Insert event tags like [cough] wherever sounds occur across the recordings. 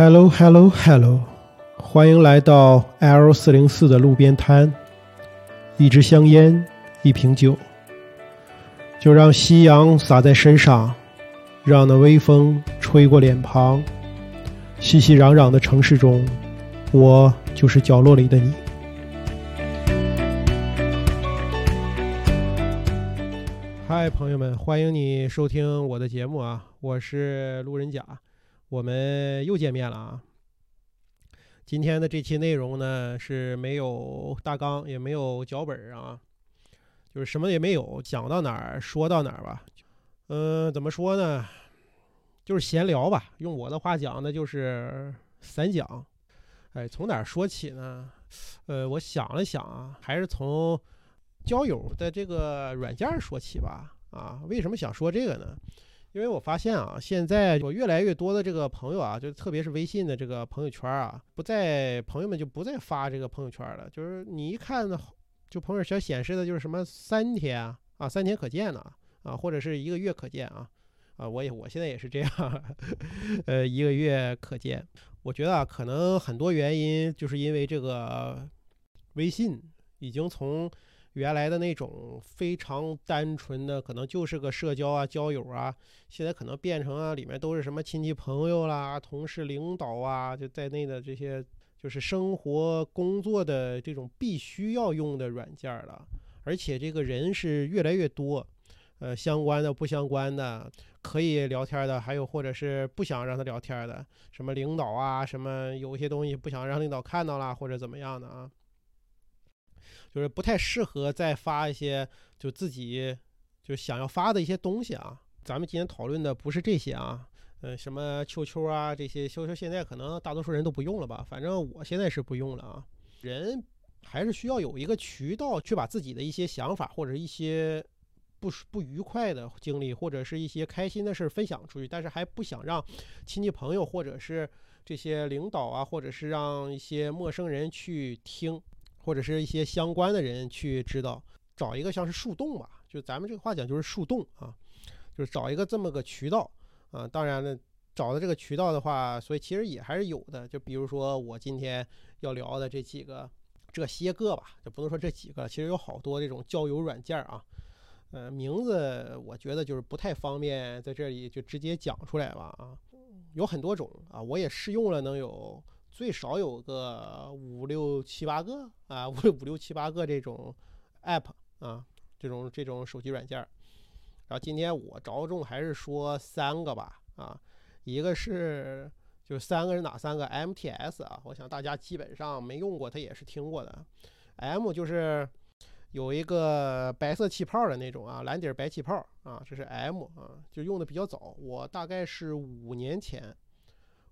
Hello, Hello, Hello！欢迎来到 L 四零四的路边摊。一支香烟，一瓶酒，就让夕阳洒在身上，让那微风吹过脸庞。熙熙攘攘的城市中，我就是角落里的你。嗨，朋友们，欢迎你收听我的节目啊！我是路人甲，我们又见面了啊！今天的这期内容呢是没有大纲，也没有脚本啊，就是什么也没有，讲到哪儿说到哪儿吧。嗯，怎么说呢？就是闲聊吧。用我的话讲，那就是散讲。哎，从哪儿说起呢？呃，我想了想啊，还是从交友的这个软件说起吧。啊，为什么想说这个呢？因为我发现啊，现在有越来越多的这个朋友啊，就特别是微信的这个朋友圈啊，不再朋友们就不再发这个朋友圈了。就是你一看呢，就朋友圈显示的就是什么三天啊，三天可见呢啊，或者是一个月可见啊啊，我也我现在也是这样，[laughs] 呃，一个月可见。我觉得啊，可能很多原因就是因为这个微信已经从。原来的那种非常单纯的，可能就是个社交啊、交友啊，现在可能变成啊里面都是什么亲戚朋友啦、同事、领导啊，就在内的这些，就是生活工作的这种必须要用的软件了。而且这个人是越来越多，呃，相关的、不相关的，可以聊天的，还有或者是不想让他聊天的，什么领导啊，什么有一些东西不想让领导看到了，或者怎么样的啊。就是不太适合再发一些就自己就想要发的一些东西啊。咱们今天讨论的不是这些啊，呃，什么 QQ 啊这些，QQ 现在可能大多数人都不用了吧？反正我现在是不用了啊。人还是需要有一个渠道去把自己的一些想法或者一些不不愉快的经历或者是一些开心的事分享出去，但是还不想让亲戚朋友或者是这些领导啊，或者是让一些陌生人去听。或者是一些相关的人去知道，找一个像是树洞吧，就咱们这个话讲就是树洞啊，就是找一个这么个渠道啊。当然了，找的这个渠道的话，所以其实也还是有的。就比如说我今天要聊的这几个这些个吧，就不能说这几个，其实有好多这种交友软件啊。呃，名字我觉得就是不太方便在这里就直接讲出来吧啊。有很多种啊，我也试用了能有。最少有个五六七八个啊，五 [laughs] 五六七八个这种 app 啊，这种这种手机软件。然后今天我着重还是说三个吧啊，一个是就是三个是哪三个？MTS 啊，我想大家基本上没用过，它也是听过的。M 就是有一个白色气泡的那种啊，蓝底白气泡啊，这是 M 啊，就用的比较早，我大概是五年前。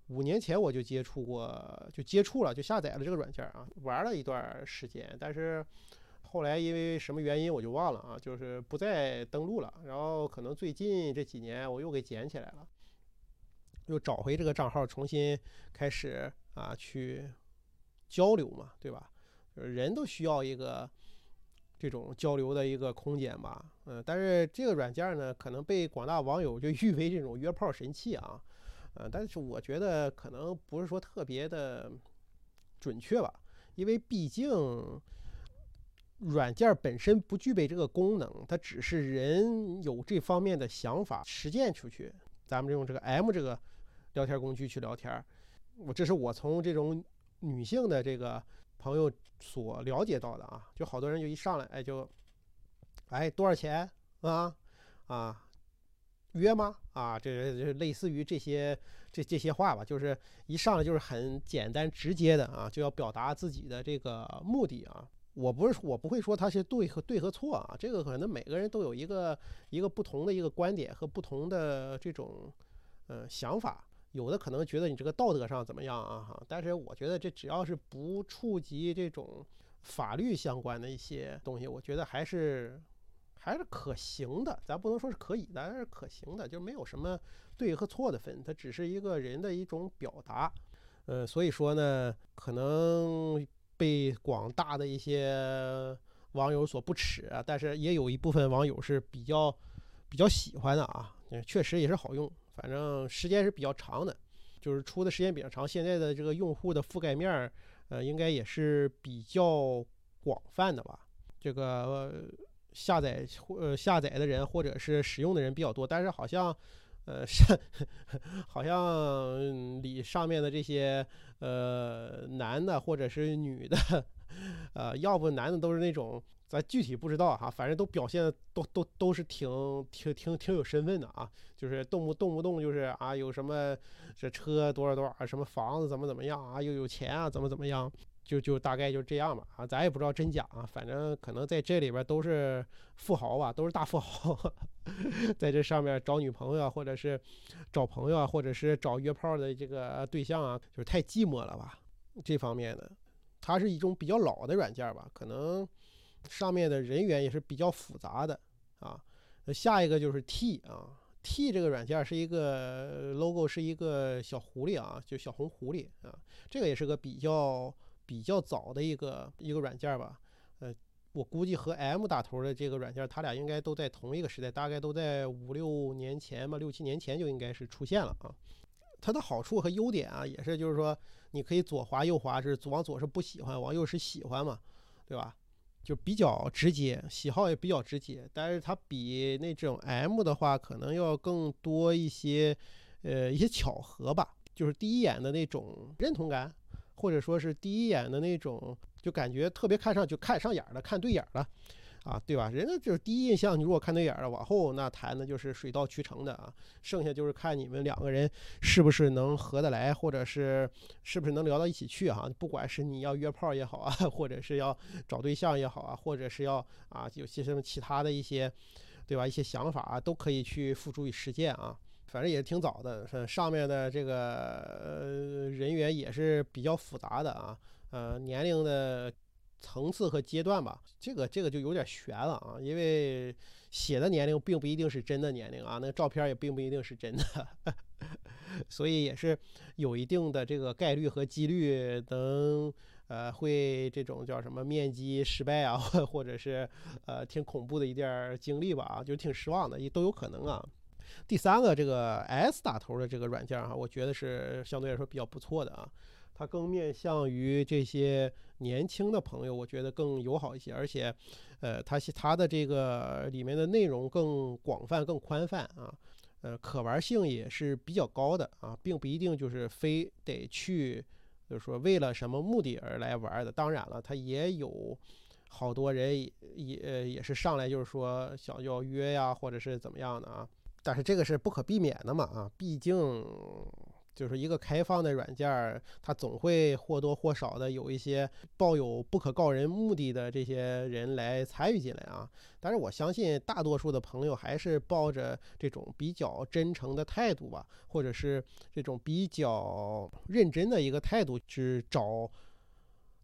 五年前我就接触过，就接触了，就下载了这个软件啊，玩了一段时间，但是后来因为什么原因我就忘了啊，就是不再登录了。然后可能最近这几年我又给捡起来了，又找回这个账号，重新开始啊去交流嘛，对吧？人都需要一个这种交流的一个空间吧，嗯，但是这个软件呢，可能被广大网友就 [laughs] 誉为这种约炮神器啊。呃，但是我觉得可能不是说特别的准确吧，因为毕竟软件本身不具备这个功能，它只是人有这方面的想法实践出去。咱们用这个 M 这个聊天工具去聊天，我这是我从这种女性的这个朋友所了解到的啊，就好多人就一上来哎就哎多少钱啊啊。约吗？啊，这这类似于这些这这些话吧，就是一上来就是很简单直接的啊，就要表达自己的这个目的啊。我不是我不会说他是对和对和错啊，这个可能每个人都有一个一个不同的一个观点和不同的这种呃想法。有的可能觉得你这个道德上怎么样啊哈，但是我觉得这只要是不触及这种法律相关的一些东西，我觉得还是。还是可行的，咱不能说是可以的，但是可行的，就没有什么对和错的分，它只是一个人的一种表达，呃，所以说呢，可能被广大的一些网友所不耻啊，但是也有一部分网友是比较比较喜欢的啊，确实也是好用，反正时间是比较长的，就是出的时间比较长，现在的这个用户的覆盖面儿，呃，应该也是比较广泛的吧。这个下载或下载的人或者是使用的人比较多，但是好像，呃，上 [laughs] 好像里上面的这些呃男的或者是女的，[laughs] 呃，要不男的都是那种。咱具体不知道哈，反正都表现都都都是挺挺挺挺有身份的啊，就是动不动不动就是啊有什么这车多少多少，什么房子怎么怎么样啊，又有钱啊怎么怎么样，就就大概就这样吧啊，咱也不知道真假啊，反正可能在这里边都是富豪吧，都是大富豪，[laughs] 在这上面找女朋友或者是找朋友啊，或者是找约炮的这个对象啊，就是太寂寞了吧，这方面的，它是一种比较老的软件吧，可能。上面的人员也是比较复杂的啊，下一个就是 T 啊，T 这个软件是一个 logo 是一个小狐狸啊，就小红狐狸啊，这个也是个比较比较早的一个一个软件吧，呃，我估计和 M 打头的这个软件，它俩应该都在同一个时代，大概都在五六年前吧，六七年前就应该是出现了啊。它的好处和优点啊，也是就是说你可以左滑右滑，是往左是不喜欢，往右是喜欢嘛，对吧？就比较直接，喜好也比较直接，但是它比那种 M 的话，可能要更多一些，呃，一些巧合吧，就是第一眼的那种认同感，或者说是第一眼的那种，就感觉特别看上，就看上眼了，看对眼了。啊，对吧？人家就是第一印象，你如果看对眼了，往后那谈的就是水到渠成的啊。剩下就是看你们两个人是不是能合得来，或者是是不是能聊到一起去哈。不管是你要约炮也好啊，或者是要找对象也好啊，或者是要啊有些什么其他的一些，对吧？一些想法啊，都可以去付诸于实践啊。反正也挺早的，上面的这个呃人员也是比较复杂的啊，呃年龄的。层次和阶段吧，这个这个就有点悬了啊，因为写的年龄并不一定是真的年龄啊，那照片也并不一定是真的，[laughs] 所以也是有一定的这个概率和几率能呃会这种叫什么面基失败啊，或者是呃挺恐怖的一点经历吧啊，就挺失望的也都有可能啊。第三个这个 S 打头的这个软件哈，我觉得是相对来说比较不错的啊。它更面向于这些年轻的朋友，我觉得更友好一些，而且，呃，它它的这个里面的内容更广泛、更宽泛啊，呃，可玩性也是比较高的啊，并不一定就是非得去，就是说为了什么目的而来玩的。当然了，它也有好多人也也是上来就是说想要约呀，或者是怎么样的啊，但是这个是不可避免的嘛啊，毕竟。就是一个开放的软件，它总会或多或少的有一些抱有不可告人目的的这些人来参与进来啊。但是我相信大多数的朋友还是抱着这种比较真诚的态度吧，或者是这种比较认真的一个态度去找。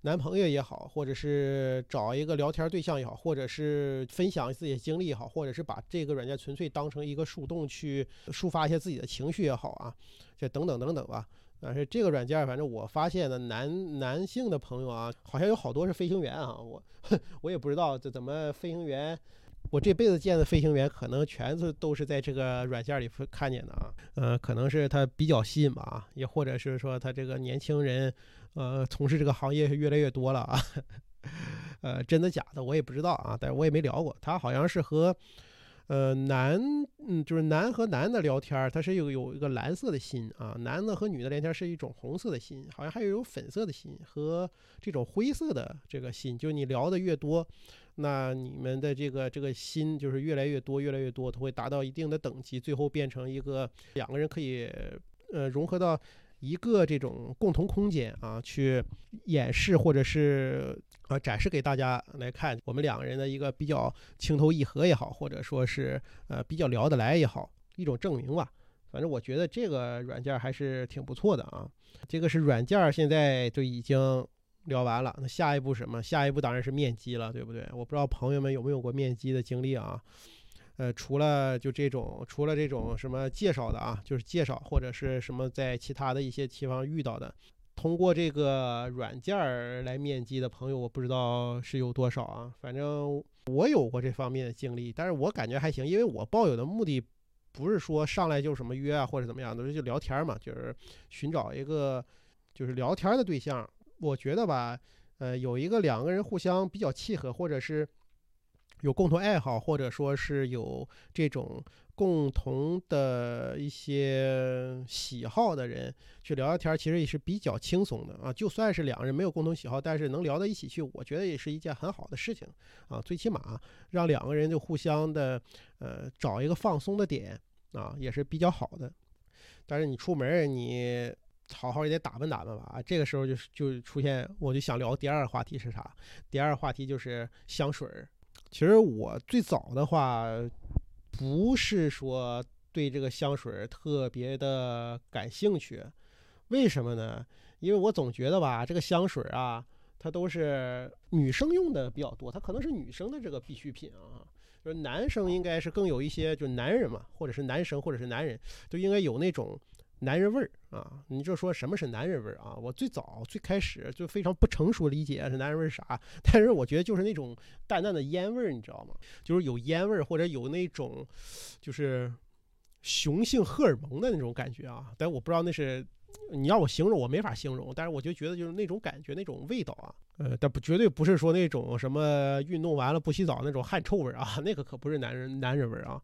男朋友也好，或者是找一个聊天对象也好，或者是分享自己的经历也好，或者是把这个软件纯粹当成一个树洞去抒发一些自己的情绪也好啊，这等等等等吧。但是这个软件，反正我发现的男男性的朋友啊，好像有好多是飞行员啊，我 [laughs] 我也不知道这怎么飞行员。我这辈子见的飞行员，可能全是都是在这个软件里看见的啊。呃，可能是他比较吸引吧，也或者是说他这个年轻人，呃，从事这个行业是越来越多了啊。[laughs] 呃，真的假的我也不知道啊，但是我也没聊过。他好像是和。呃，男，嗯，就是男和男的聊天，他是有有一个蓝色的心啊；男的和女的聊天是一种红色的心，好像还有有粉色的心和这种灰色的这个心。就你聊的越多，那你们的这个这个心就是越来越多，越来越多，它会达到一定的等级，最后变成一个两个人可以呃融合到。一个这种共同空间啊，去演示或者是呃展示给大家来看，我们两个人的一个比较情投意合也好，或者说是呃比较聊得来也好，一种证明吧。反正我觉得这个软件还是挺不错的啊。这个是软件，现在就已经聊完了。那下一步什么？下一步当然是面基了，对不对？我不知道朋友们有没有过面基的经历啊。呃，除了就这种，除了这种什么介绍的啊，就是介绍或者是什么在其他的一些地方遇到的，通过这个软件儿来面基的朋友，我不知道是有多少啊。反正我有过这方面的经历，但是我感觉还行，因为我抱有的目的不是说上来就什么约啊或者怎么样，都是就聊天嘛，就是寻找一个就是聊天的对象。我觉得吧，呃，有一个两个人互相比较契合，或者是有共同爱好，或者说是有这种。共同的一些喜好的人去聊聊天，其实也是比较轻松的啊。就算是两个人没有共同喜好，但是能聊到一起去，我觉得也是一件很好的事情啊。最起码让两个人就互相的呃找一个放松的点啊，也是比较好的。但是你出门你好好也得打扮打扮吧啊。这个时候就就出现，我就想聊第二个话题是啥？第二个话题就是香水儿。其实我最早的话。不是说对这个香水特别的感兴趣，为什么呢？因为我总觉得吧，这个香水啊，它都是女生用的比较多，它可能是女生的这个必需品啊，就是男生应该是更有一些，就男人嘛，或者是男生，或者是男人，都应该有那种。男人味儿啊，你就说什么是男人味儿啊？我最早最开始就非常不成熟理解是男人味儿啥，[laughs] 但是我觉得就是那种淡淡的烟味儿，你知道吗？就是有烟味儿或者有那种就是雄性荷尔蒙的那种感觉啊。但我不知道那是你让我形容，我没法形容。但是我就觉得就是那种感觉，那种味道啊，呃，但不绝对不是说那种什么运动完了不洗澡那种汗臭味儿啊，[laughs] 那个可不是男人男人味儿啊。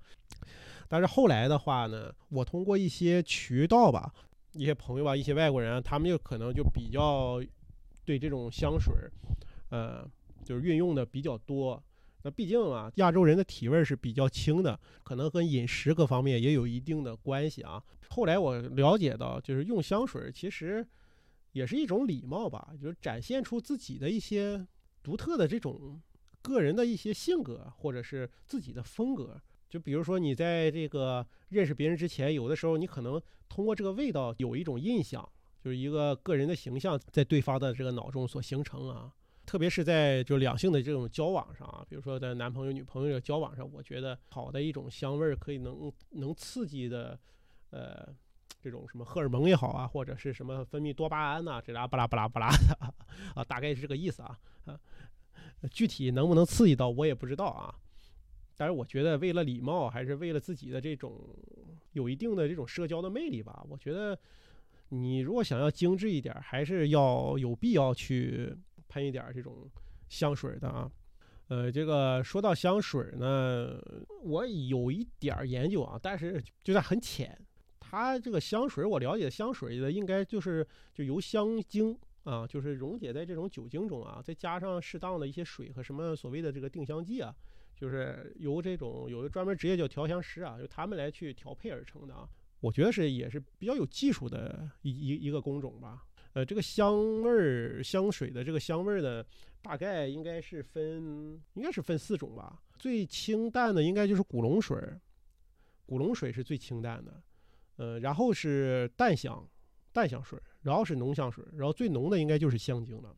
但是后来的话呢，我通过一些渠道吧，一些朋友吧，一些外国人，他们就可能就比较对这种香水，呃，就是运用的比较多。那毕竟啊，亚洲人的体味是比较轻的，可能和饮食各方面也有一定的关系啊。后来我了解到，就是用香水其实也是一种礼貌吧，就是展现出自己的一些独特的这种个人的一些性格，或者是自己的风格。就比如说，你在这个认识别人之前，有的时候你可能通过这个味道有一种印象，就是一个个人的形象在对方的这个脑中所形成啊。特别是在就两性的这种交往上啊，比如说在男朋友、女朋友的交往上，我觉得好的一种香味儿可以能能刺激的，呃，这种什么荷尔蒙也好啊，或者是什么分泌多巴胺呐，这啦巴拉巴拉巴拉的啊，大概是这个意思啊。啊，具体能不能刺激到我也不知道啊。但是我觉得，为了礼貌，还是为了自己的这种有一定的这种社交的魅力吧。我觉得，你如果想要精致一点，还是要有必要去喷一点这种香水的啊。呃，这个说到香水呢，我有一点研究啊，但是就算很浅。它这个香水，我了解香水的应该就是就由香精啊，就是溶解在这种酒精中啊，再加上适当的一些水和什么所谓的这个定香剂啊。就是由这种有的专门职业叫调香师啊，由他们来去调配而成的啊。我觉得是也是比较有技术的一一一个工种吧。呃，这个香味儿香水的这个香味儿呢，大概应该是分应该是分四种吧。最清淡的应该就是古龙水，古龙水是最清淡的。呃，然后是淡香淡香水，然后是浓香水，然后最浓的应该就是香精了。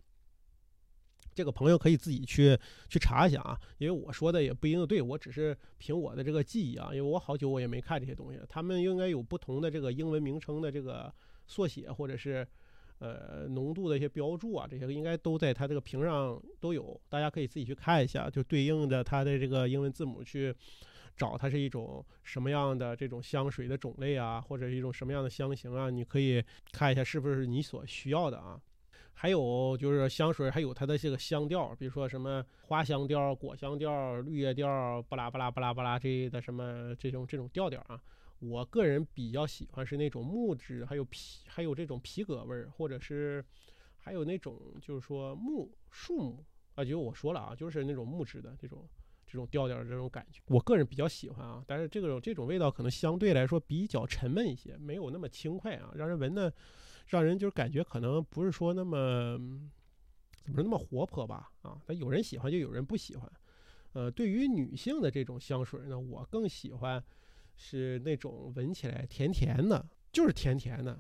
这个朋友可以自己去去查一下啊，因为我说的也不一定对，我只是凭我的这个记忆啊，因为我好久我也没看这些东西，他们应该有不同的这个英文名称的这个缩写，或者是呃浓度的一些标注啊，这些应该都在它这个瓶上都有，大家可以自己去看一下，就对应的它的这个英文字母去找它是一种什么样的这种香水的种类啊，或者一种什么样的香型啊，你可以看一下是不是你所需要的啊。还有就是香水，还有它的这个香调，比如说什么花香调、果香调、绿叶调，巴拉巴拉巴拉巴拉这的什么这种这种调调啊。我个人比较喜欢是那种木质，还有皮，还有这种皮革味儿，或者是还有那种就是说木树木啊，就我说了啊，就是那种木质的这种这种调调这种感觉，我个人比较喜欢啊。但是这种这种味道可能相对来说比较沉闷一些，没有那么轻快啊，让人闻的。让人就是感觉可能不是说那么怎么说那么活泼吧啊，但有人喜欢就有人不喜欢。呃，对于女性的这种香水呢，我更喜欢是那种闻起来甜甜的，就是甜甜的。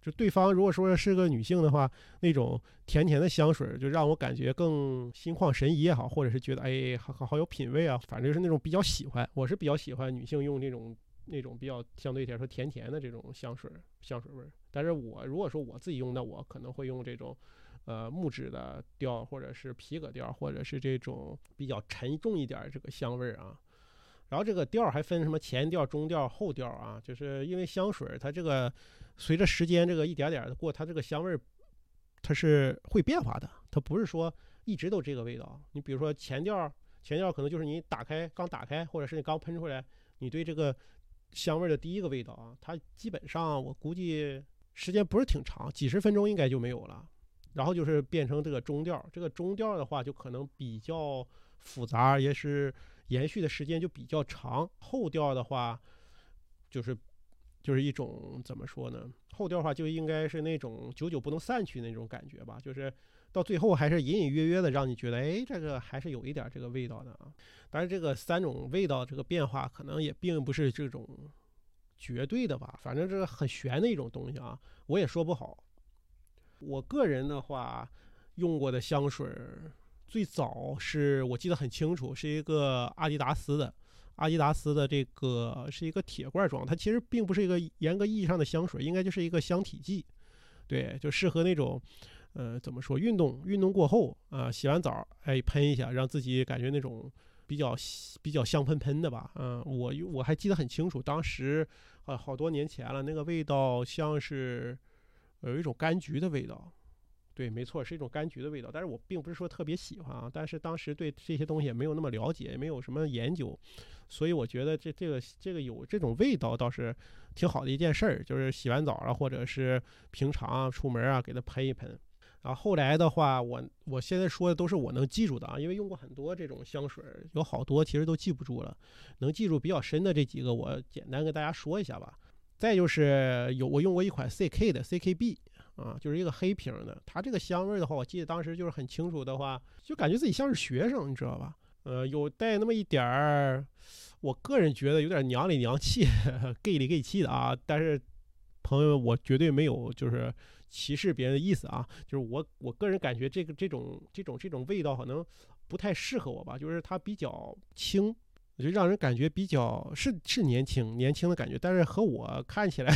就对方如果说是个女性的话，那种甜甜的香水就让我感觉更心旷神怡也好，或者是觉得哎好好好有品味啊，反正就是那种比较喜欢。我是比较喜欢女性用那种那种比较相对一点说甜甜的这种香水香水味儿。但是我如果说我自己用，那我可能会用这种，呃，木质的调，或者是皮革调，或者是这种比较沉重一点这个香味儿啊，然后这个调还分什么前调、中调、后调啊？就是因为香水它这个随着时间这个一点点的过，它这个香味儿它是会变化的，它不是说一直都这个味道。你比如说前调，前调可能就是你打开刚打开，或者是你刚喷出来，你对这个香味的第一个味道啊，它基本上我估计时间不是挺长，几十分钟应该就没有了。然后就是变成这个中调，这个中调的话就可能比较复杂，也是。延续的时间就比较长，后调的话，就是就是一种怎么说呢？后调的话就应该是那种久久不能散去那种感觉吧，就是到最后还是隐隐约约的让你觉得，哎，这个还是有一点这个味道的啊。但是这个三种味道这个变化可能也并不是这种绝对的吧，反正这个很玄的一种东西啊，我也说不好。我个人的话用过的香水。最早是我记得很清楚，是一个阿迪达斯的，阿迪达斯的这个是一个铁罐装，它其实并不是一个严格意义上的香水，应该就是一个香体剂，对，就适合那种，呃，怎么说，运动运动过后啊，洗完澡，哎，喷一下，让自己感觉那种比较比较香喷喷的吧，嗯，我我还记得很清楚，当时啊好多年前了，那个味道像是有一种柑橘的味道。对，没错，是一种柑橘的味道，但是我并不是说特别喜欢啊。但是当时对这些东西也没有那么了解，也没有什么研究，所以我觉得这这个这个有这种味道倒是挺好的一件事儿，就是洗完澡啊，或者是平常出门啊，给它喷一喷。然后后来的话，我我现在说的都是我能记住的啊，因为用过很多这种香水，有好多其实都记不住了，能记住比较深的这几个，我简单跟大家说一下吧。再就是有我用过一款 CK 的 CKB。啊，就是一个黑瓶的，它这个香味的话，我记得当时就是很清楚的话，就感觉自己像是学生，你知道吧？呃，有带那么一点儿，我个人觉得有点娘里娘气、[laughs] gay 里 gay 气的啊。但是朋友们，我绝对没有就是歧视别人的意思啊，就是我我个人感觉这个这种这种这种味道可能不太适合我吧，就是它比较轻。就让人感觉比较是是年轻年轻的感觉，但是和我看起来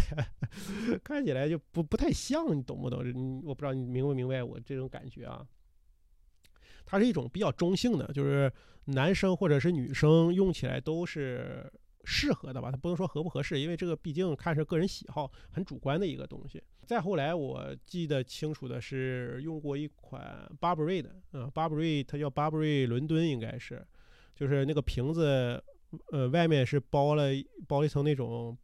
[laughs] 看起来就不不太像，你懂不懂？我不知道你明不明白我这种感觉啊。它是一种比较中性的，就是男生或者是女生用起来都是适合的吧。它不能说合不合适，因为这个毕竟看是个人喜好，很主观的一个东西。再后来，我记得清楚的是用过一款 Burberry 的，嗯，Burberry 它叫 Burberry 伦敦，应该是。就是那个瓶子，呃，外面是包了包了一层那种，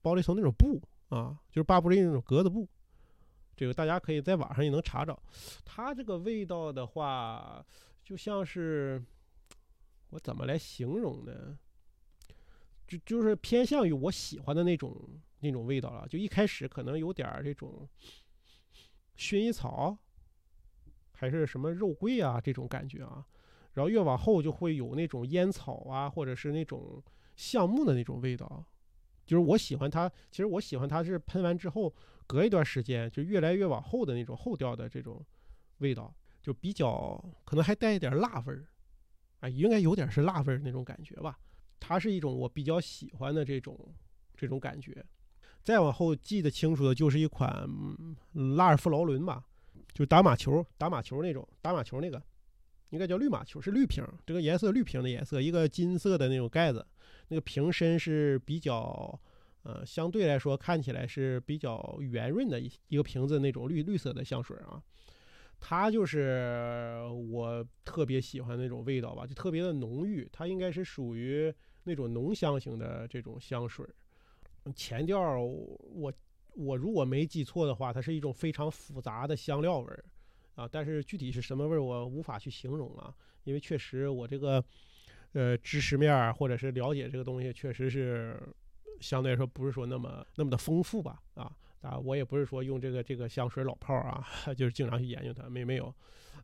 包了一层那种布啊，就是巴布瑞那种格子布。这个大家可以在网上也能查找。它这个味道的话，就像是我怎么来形容呢？就就是偏向于我喜欢的那种那种味道了。就一开始可能有点这种薰衣草，还是什么肉桂啊这种感觉啊。然后越往后就会有那种烟草啊，或者是那种橡木的那种味道，就是我喜欢它。其实我喜欢它是喷完之后，隔一段时间就越来越往后的那种后调的这种味道，就比较可能还带一点辣味儿，啊，应该有点是辣味儿那种感觉吧。它是一种我比较喜欢的这种这种感觉。再往后记得清楚的就是一款拉尔夫劳伦吧，就打马球打马球那种打马球那个。应该叫绿马球，是绿瓶，这个颜色绿瓶的颜色，一个金色的那种盖子，那个瓶身是比较，呃，相对来说看起来是比较圆润的一一个瓶子，那种绿绿色的香水啊，它就是我特别喜欢那种味道吧，就特别的浓郁，它应该是属于那种浓香型的这种香水。前调我我如果没记错的话，它是一种非常复杂的香料味儿。啊，但是具体是什么味儿，我无法去形容啊，因为确实我这个，呃，知识面儿或者是了解这个东西，确实是相对来说不是说那么那么的丰富吧，啊啊，我也不是说用这个这个香水老炮儿啊，[laughs] 就是经常去研究它，没没有，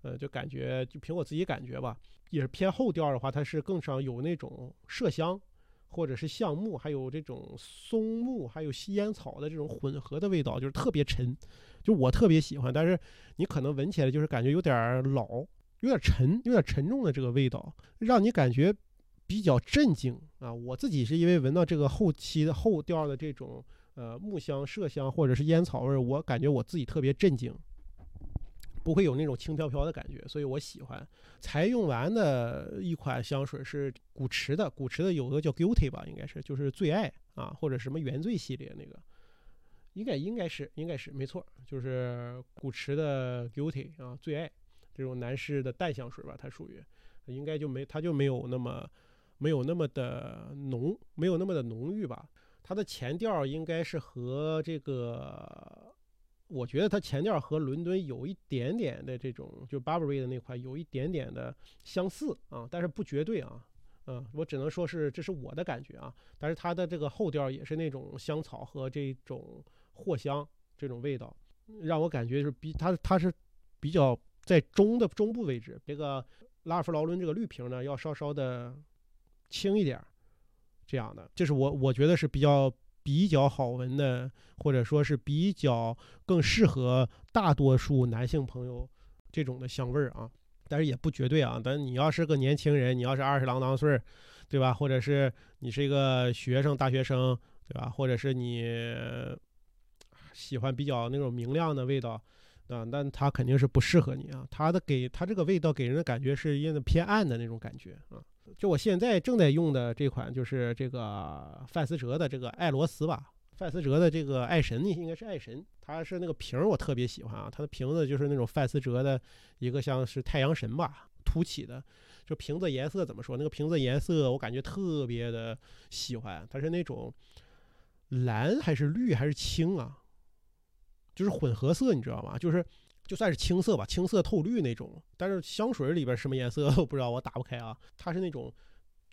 呃，就感觉就凭我自己感觉吧，也是偏后调的话，它是更上有那种麝香。或者是橡木，还有这种松木，还有吸烟草的这种混合的味道，就是特别沉，就我特别喜欢。但是你可能闻起来就是感觉有点老，有点沉，有点沉重的这个味道，让你感觉比较震惊啊！我自己是因为闻到这个后期的后调的这种呃木香、麝香或者是烟草味，我感觉我自己特别震惊。不会有那种轻飘飘的感觉，所以我喜欢。才用完的一款香水是古驰的，古驰的有个叫 Guilty 吧，应该是就是最爱啊，或者什么原罪系列那个，应该应该是应该是没错，就是古驰的 Guilty 啊，最爱这种男士的淡香水吧，它属于应该就没它就没有那么没有那么的浓，没有那么的浓郁吧。它的前调应该是和这个。我觉得它前调和伦敦有一点点的这种，就 Burberry 的那块有一点点的相似啊，但是不绝对啊，嗯，我只能说是这是我的感觉啊。但是它的这个后调也是那种香草和这种藿香这种味道，让我感觉是比它它是比较在中的中部位置。这个拉夫劳伦这个绿瓶呢，要稍稍的轻一点，这样的，这是我我觉得是比较。比较好闻的，或者说是比较更适合大多数男性朋友这种的香味儿啊，但是也不绝对啊。但你要是个年轻人，你要是二十郎当岁儿，对吧？或者是你是一个学生、大学生，对吧？或者是你喜欢比较那种明亮的味道啊，那它肯定是不适合你啊。它的给它这个味道给人的感觉是因为偏暗的那种感觉啊。就我现在正在用的这款，就是这个范思哲的这个爱罗斯吧，范思哲的这个爱神应该是爱神，它是那个瓶儿我特别喜欢啊，它的瓶子就是那种范思哲的一个像是太阳神吧凸起的，就瓶子颜色怎么说？那个瓶子颜色我感觉特别的喜欢，它是那种蓝还是绿还是青啊？就是混合色，你知道吗？就是。就算是青色吧，青色透绿那种，但是香水里边什么颜色 [laughs] 我不知道，我打不开啊。它是那种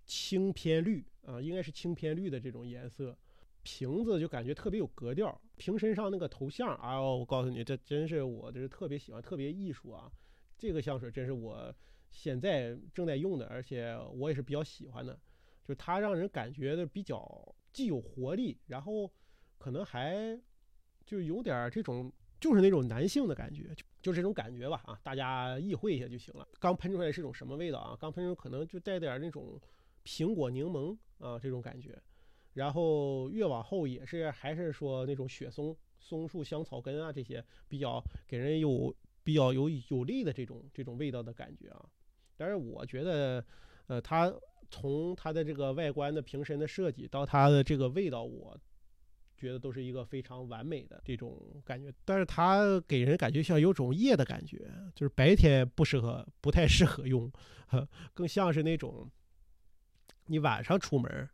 青偏绿啊，应该是青偏绿的这种颜色。瓶子就感觉特别有格调，瓶身上那个头像，哎呦，我告诉你，这真是我这是特别喜欢，特别艺术啊。这个香水真是我现在正在用的，而且我也是比较喜欢的，就它让人感觉的比较既有活力，然后可能还就有点这种。就是那种男性的感觉，就就这种感觉吧啊，大家意会一下就行了。刚喷出来是种什么味道啊？刚喷出可能就带点那种苹果柠檬啊这种感觉，然后越往后也是还是说那种雪松、松树、香草根啊这些比较给人有比较有有力的这种这种味道的感觉啊。但是我觉得，呃，它从它的这个外观的瓶身的设计到它的这个味道，我。觉得都是一个非常完美的这种感觉，但是它给人感觉像有种夜的感觉，就是白天不适合，不太适合用，[laughs] 更像是那种你晚上出门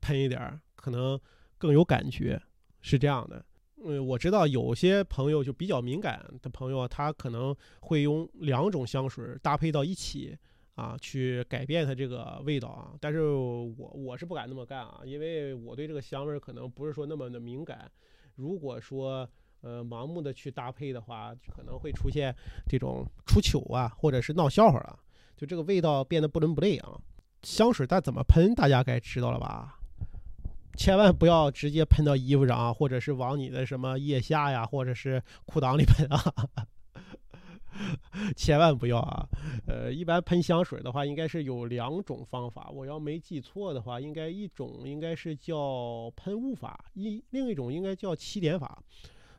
喷一点，可能更有感觉，是这样的。嗯，我知道有些朋友就比较敏感的朋友，他可能会用两种香水搭配到一起。啊，去改变它这个味道啊！但是我我是不敢那么干啊，因为我对这个香味可能不是说那么的敏感。如果说呃盲目的去搭配的话，可能会出现这种出糗啊，或者是闹笑话啊，就这个味道变得不伦不类啊。香水它怎么喷，大家该知道了吧？千万不要直接喷到衣服上啊，或者是往你的什么腋下呀，或者是裤裆里喷啊。千万不要啊！呃，一般喷香水的话，应该是有两种方法。我要没记错的话，应该一种应该是叫喷雾法，一另一种应该叫七点法。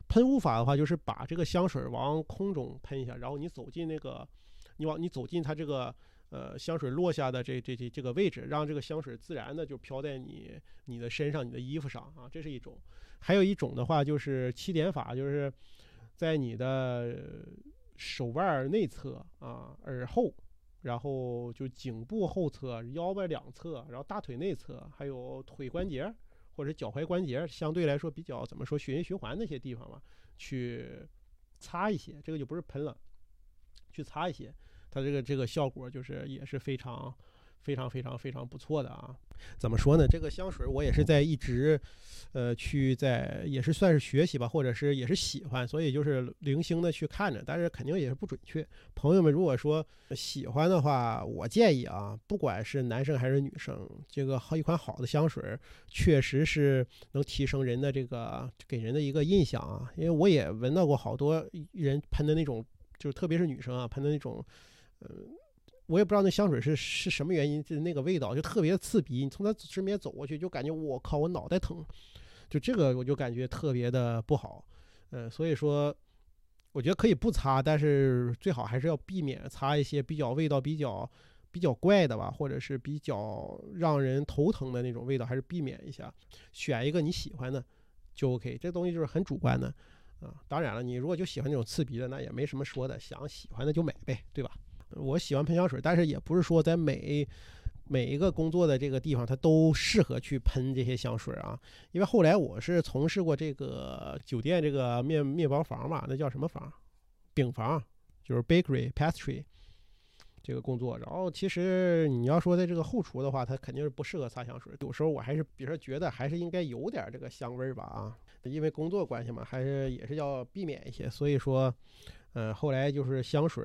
喷雾法的话，就是把这个香水往空中喷一下，然后你走进那个，你往你走进它这个呃香水落下的这这这这个位置，让这个香水自然的就飘在你你的身上、你的衣服上啊，这是一种。还有一种的话就是七点法，就是在你的。手腕内侧啊，耳后，然后就颈部后侧、腰背两侧，然后大腿内侧，还有腿关节或者脚踝关节，相对来说比较怎么说血液循环那些地方吧，去擦一些，这个就不是喷了，去擦一些，它这个这个效果就是也是非常。非常非常非常不错的啊！怎么说呢？这个香水我也是在一直，呃，去在也是算是学习吧，或者是也是喜欢，所以就是零星的去看着，但是肯定也是不准确。朋友们如果说喜欢的话，我建议啊，不管是男生还是女生，这个好一款好的香水，确实是能提升人的这个给人的一个印象啊。因为我也闻到过好多人喷的那种，就是特别是女生啊喷的那种，嗯。我也不知道那香水是是什么原因，就是那个味道就特别刺鼻。你从他身边走过去，就感觉我靠，我脑袋疼。就这个我就感觉特别的不好。嗯，所以说我觉得可以不擦，但是最好还是要避免擦一些比较味道比较比较怪的吧，或者是比较让人头疼的那种味道，还是避免一下。选一个你喜欢的就 OK。这东西就是很主观的啊。当然了，你如果就喜欢那种刺鼻的，那也没什么说的，想喜欢的就买呗，对吧？我喜欢喷香水，但是也不是说在每每一个工作的这个地方，它都适合去喷这些香水啊。因为后来我是从事过这个酒店这个面面包房嘛，那叫什么房？饼房，就是 bakery pastry 这个工作。然后其实你要说在这个后厨的话，它肯定是不适合擦香水。有时候我还是比如说觉得还是应该有点这个香味儿吧啊，因为工作关系嘛，还是也是要避免一些。所以说。嗯，后来就是香水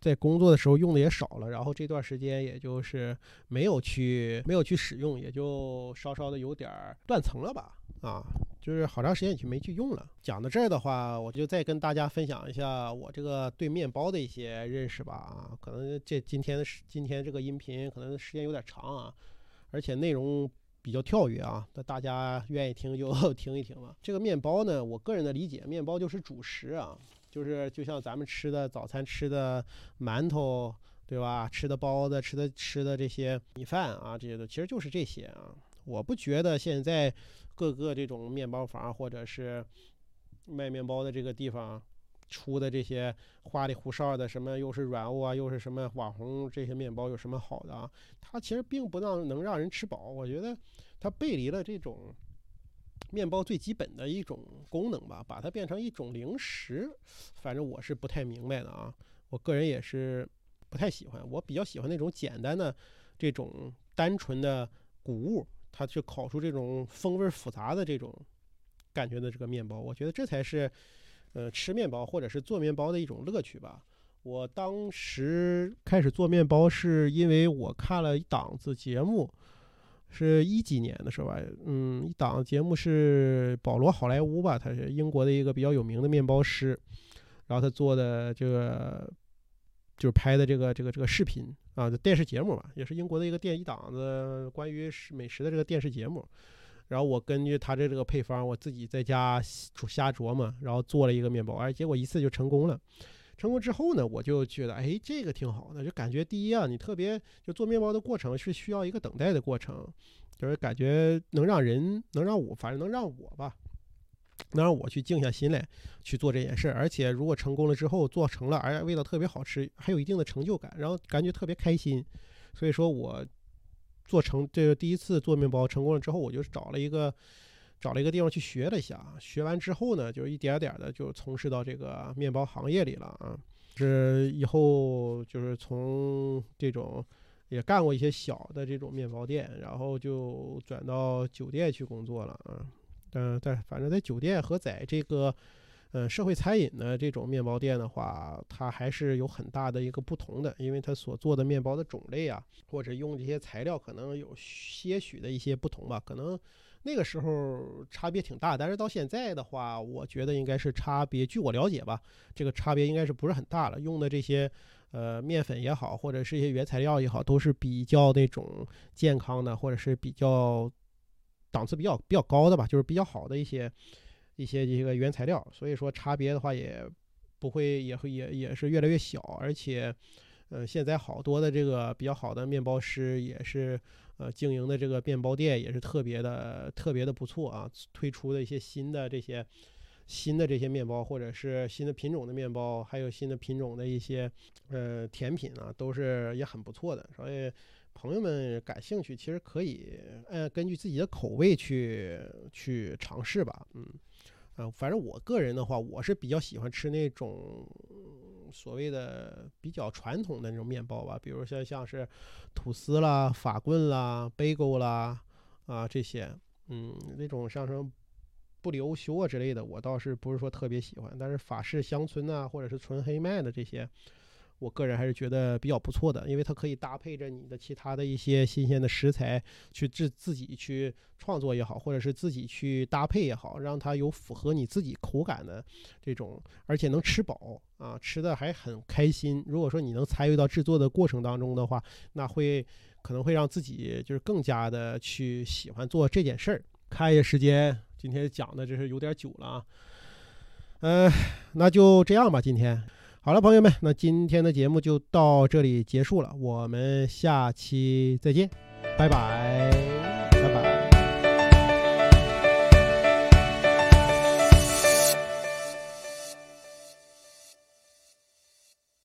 在工作的时候用的也少了，然后这段时间也就是没有去没有去使用，也就稍稍的有点断层了吧，啊，就是好长时间就没去用了。讲到这儿的话，我就再跟大家分享一下我这个对面包的一些认识吧，啊，可能这今天的今天这个音频可能时间有点长啊，而且内容比较跳跃啊，那大家愿意听就 [laughs] 听一听吧。这个面包呢，我个人的理解，面包就是主食啊。就是就像咱们吃的早餐吃的馒头，对吧？吃的包子，吃的吃的这些米饭啊，这些的其实就是这些啊。我不觉得现在各个这种面包房或者是卖面包的这个地方出的这些花里胡哨的什么又是软物啊，又是什么网红这些面包有什么好的啊？它其实并不让能让人吃饱。我觉得它背离了这种。面包最基本的一种功能吧，把它变成一种零食，反正我是不太明白的啊。我个人也是不太喜欢，我比较喜欢那种简单的、这种单纯的谷物，它去烤出这种风味复杂的这种感觉的这个面包，我觉得这才是呃吃面包或者是做面包的一种乐趣吧。我当时开始做面包是因为我看了一档子节目。是一几年的时候吧，嗯，一档节目是保罗·好莱坞吧，他是英国的一个比较有名的面包师，然后他做的这个就是拍的这个这个这个视频啊，电视节目吧，也是英国的一个电一档子关于美食的这个电视节目。然后我根据他的这个配方，我自己在家瞎琢磨，然后做了一个面包，哎，结果一次就成功了。成功之后呢，我就觉得，哎，这个挺好的，就感觉第一啊，你特别就做面包的过程是需要一个等待的过程，就是感觉能让人能让我，反正能让我吧，能让我去静下心来去做这件事，而且如果成功了之后做成了，而且味道特别好吃，还有一定的成就感，然后感觉特别开心，所以说我做成这个第一次做面包成功了之后，我就找了一个。找了一个地方去学了一下，学完之后呢，就一点点的就从事到这个面包行业里了啊。是以后就是从这种也干过一些小的这种面包店，然后就转到酒店去工作了啊。但但反正在酒店和在这个呃社会餐饮的这种面包店的话，它还是有很大的一个不同的，因为它所做的面包的种类啊，或者用这些材料可能有些许的一些不同吧，可能。那个时候差别挺大，但是到现在的话，我觉得应该是差别。据我了解吧，这个差别应该是不是很大了。用的这些呃面粉也好，或者是一些原材料也好，都是比较那种健康的，或者是比较档次比较比较高的吧，就是比较好的一些一些这个原材料。所以说差别的话也不会也会也也是越来越小，而且呃现在好多的这个比较好的面包师也是。呃，经营的这个面包店也是特别的、特别的不错啊！推出的一些新的这些新的这些面包，或者是新的品种的面包，还有新的品种的一些呃甜品啊，都是也很不错的。所以朋友们感兴趣，其实可以呃根据自己的口味去去尝试吧。嗯，啊，反正我个人的话，我是比较喜欢吃那种。所谓的比较传统的那种面包吧，比如像像是吐司啦、法棍啦、贝果啦啊这些，嗯，那种像什么布里欧修啊之类的，我倒是不是说特别喜欢。但是法式乡村啊，或者是纯黑麦的这些。我个人还是觉得比较不错的，因为它可以搭配着你的其他的一些新鲜的食材去自自己去创作也好，或者是自己去搭配也好，让它有符合你自己口感的这种，而且能吃饱啊，吃的还很开心。如果说你能参与到制作的过程当中的话，那会可能会让自己就是更加的去喜欢做这件事儿。看一下时间，今天讲的这是有点久了啊。嗯，那就这样吧。今天好了，朋友们，那今天的节目就到这里结束了，我们下期再见，拜拜。